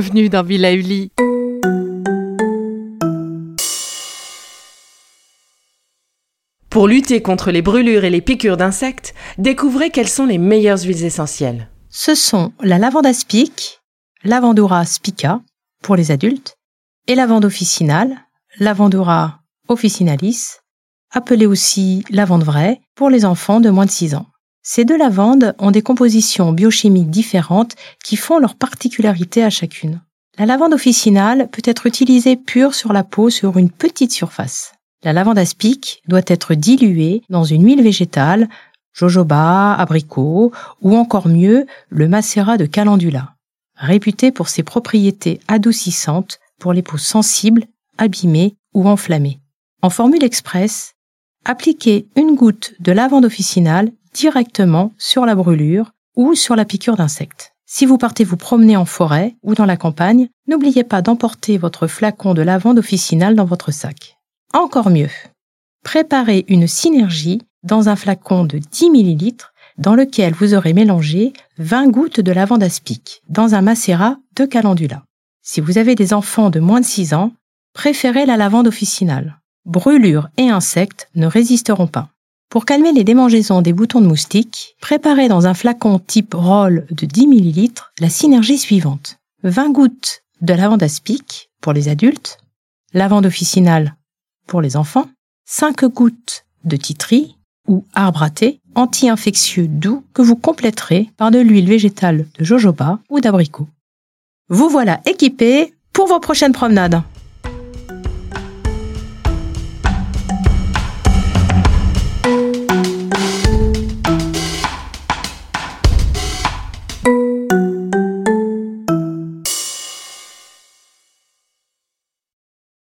bienvenue dans Villa Uli. Pour lutter contre les brûlures et les piqûres d'insectes, découvrez quelles sont les meilleures huiles essentielles. Ce sont la lavande aspic, Lavandura spica pour les adultes et lavande officinale, Lavandura officinalis, appelée aussi lavande vraie pour les enfants de moins de 6 ans. Ces deux lavandes ont des compositions biochimiques différentes qui font leur particularité à chacune. La lavande officinale peut être utilisée pure sur la peau sur une petite surface. La lavande aspic doit être diluée dans une huile végétale, jojoba, abricot ou encore mieux le macérat de calendula, réputé pour ses propriétés adoucissantes pour les peaux sensibles, abîmées ou enflammées. En formule express, appliquez une goutte de lavande officinale directement sur la brûlure ou sur la piqûre d'insectes. Si vous partez vous promener en forêt ou dans la campagne, n'oubliez pas d'emporter votre flacon de lavande officinale dans votre sac. Encore mieux, préparez une synergie dans un flacon de 10 ml dans lequel vous aurez mélangé 20 gouttes de lavande aspic dans un macérat de calendula. Si vous avez des enfants de moins de 6 ans, préférez la lavande officinale. Brûlures et insectes ne résisteront pas. Pour calmer les démangeaisons des boutons de moustiques, préparez dans un flacon type roll de 10 ml la synergie suivante. 20 gouttes de lavande aspic pour les adultes, lavande officinale pour les enfants, 5 gouttes de titri ou arbre à anti-infectieux doux que vous compléterez par de l'huile végétale de jojoba ou d'abricot. Vous voilà équipé pour vos prochaines promenades.